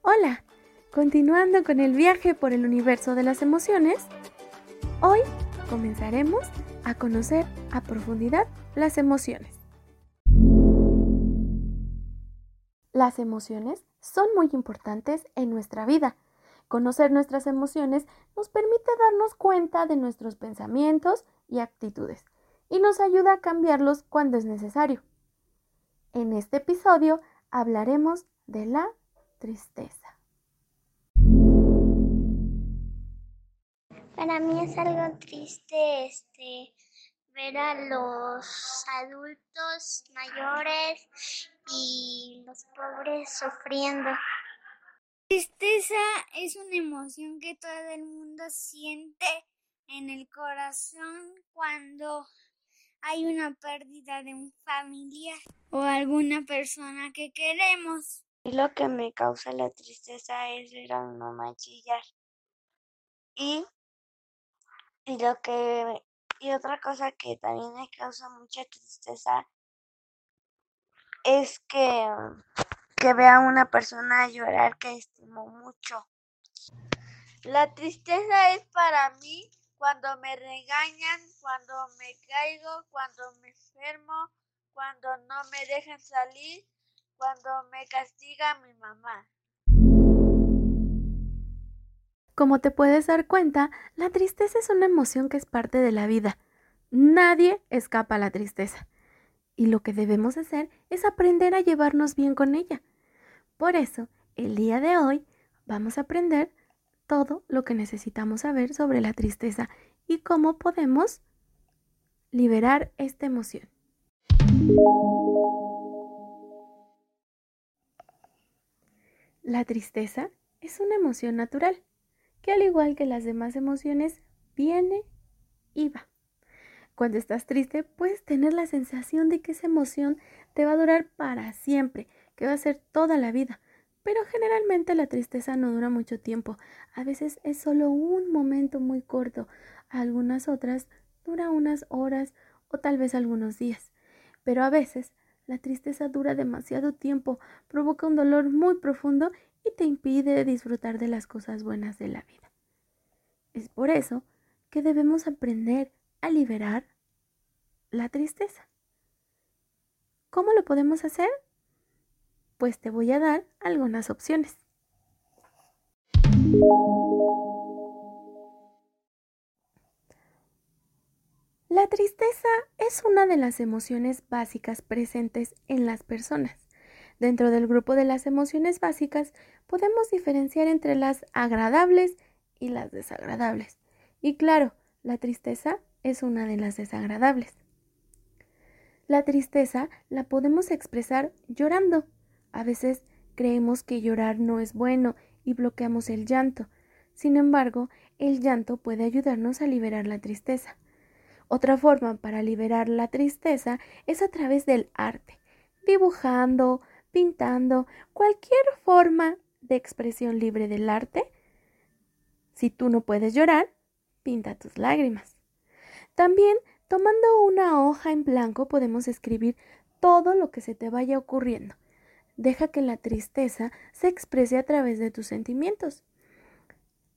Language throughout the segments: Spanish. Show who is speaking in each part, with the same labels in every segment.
Speaker 1: Hola, continuando con el viaje por el universo de las emociones, hoy comenzaremos a conocer a profundidad las emociones. Las emociones son muy importantes en nuestra vida. Conocer nuestras emociones nos permite darnos cuenta de nuestros pensamientos y actitudes y nos ayuda a cambiarlos cuando es necesario. En este episodio hablaremos de la tristeza.
Speaker 2: Para mí es algo triste este ver a los adultos mayores y los pobres sufriendo.
Speaker 3: Tristeza es una emoción que todo el mundo siente en el corazón cuando hay una pérdida de un familiar o alguna persona que queremos.
Speaker 4: Y lo que me causa la tristeza es ver a mi mamá chillar. Y, y lo que y otra cosa que también me causa mucha tristeza es que, que vea a una persona llorar que estimo mucho. La tristeza es para mí cuando me regañan, cuando me caigo, cuando me enfermo, cuando no me dejan salir, cuando me castiga mi mamá.
Speaker 1: Como te puedes dar cuenta, la tristeza es una emoción que es parte de la vida. Nadie escapa a la tristeza. Y lo que debemos hacer es aprender a llevarnos bien con ella. Por eso, el día de hoy vamos a aprender todo lo que necesitamos saber sobre la tristeza y cómo podemos liberar esta emoción. La tristeza es una emoción natural que al igual que las demás emociones viene y va. Cuando estás triste puedes tener la sensación de que esa emoción te va a durar para siempre, que va a ser toda la vida. Pero generalmente la tristeza no dura mucho tiempo. A veces es solo un momento muy corto. Algunas otras dura unas horas o tal vez algunos días. Pero a veces la tristeza dura demasiado tiempo, provoca un dolor muy profundo y te impide disfrutar de las cosas buenas de la vida. Es por eso que debemos aprender a liberar la tristeza. ¿Cómo lo podemos hacer? Pues te voy a dar algunas opciones. La tristeza es una de las emociones básicas presentes en las personas. Dentro del grupo de las emociones básicas podemos diferenciar entre las agradables y las desagradables. Y claro, la tristeza es una de las desagradables. La tristeza la podemos expresar llorando. A veces creemos que llorar no es bueno y bloqueamos el llanto. Sin embargo, el llanto puede ayudarnos a liberar la tristeza. Otra forma para liberar la tristeza es a través del arte, dibujando, pintando, cualquier forma de expresión libre del arte. Si tú no puedes llorar, pinta tus lágrimas. También, tomando una hoja en blanco, podemos escribir todo lo que se te vaya ocurriendo. Deja que la tristeza se exprese a través de tus sentimientos.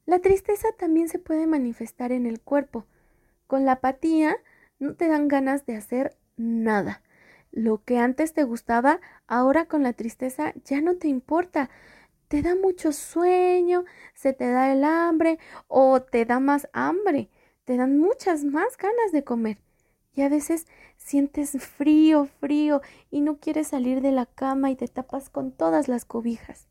Speaker 1: La tristeza también se puede manifestar en el cuerpo. Con la apatía no te dan ganas de hacer nada. Lo que antes te gustaba, ahora con la tristeza ya no te importa. Te da mucho sueño, se te da el hambre o te da más hambre. Te dan muchas más ganas de comer. Y a veces sientes frío, frío y no quieres salir de la cama y te tapas con todas las cobijas.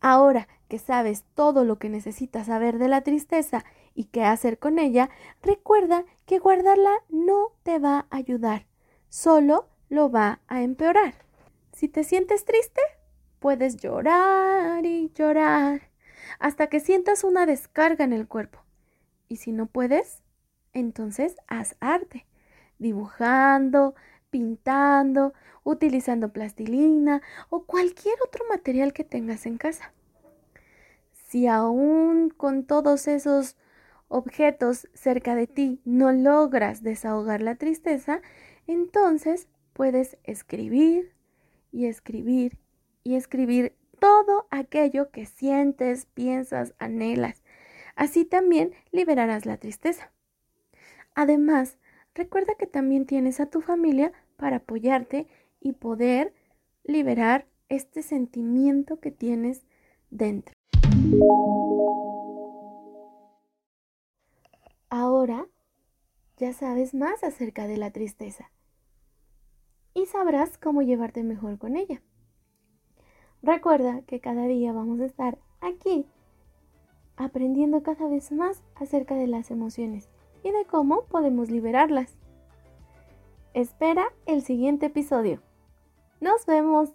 Speaker 1: Ahora que sabes todo lo que necesitas saber de la tristeza y qué hacer con ella, recuerda que guardarla no te va a ayudar, solo lo va a empeorar. Si te sientes triste, puedes llorar y llorar hasta que sientas una descarga en el cuerpo. Y si no puedes, entonces haz arte, dibujando, pintando, utilizando plastilina o cualquier otro material que tengas en casa. Si aún con todos esos objetos cerca de ti no logras desahogar la tristeza, entonces puedes escribir y escribir y escribir todo aquello que sientes, piensas, anhelas. Así también liberarás la tristeza. Además, recuerda que también tienes a tu familia para apoyarte y poder liberar este sentimiento que tienes dentro. Ahora ya sabes más acerca de la tristeza y sabrás cómo llevarte mejor con ella. Recuerda que cada día vamos a estar aquí aprendiendo cada vez más acerca de las emociones y de cómo podemos liberarlas. Espera el siguiente episodio. Nos vemos.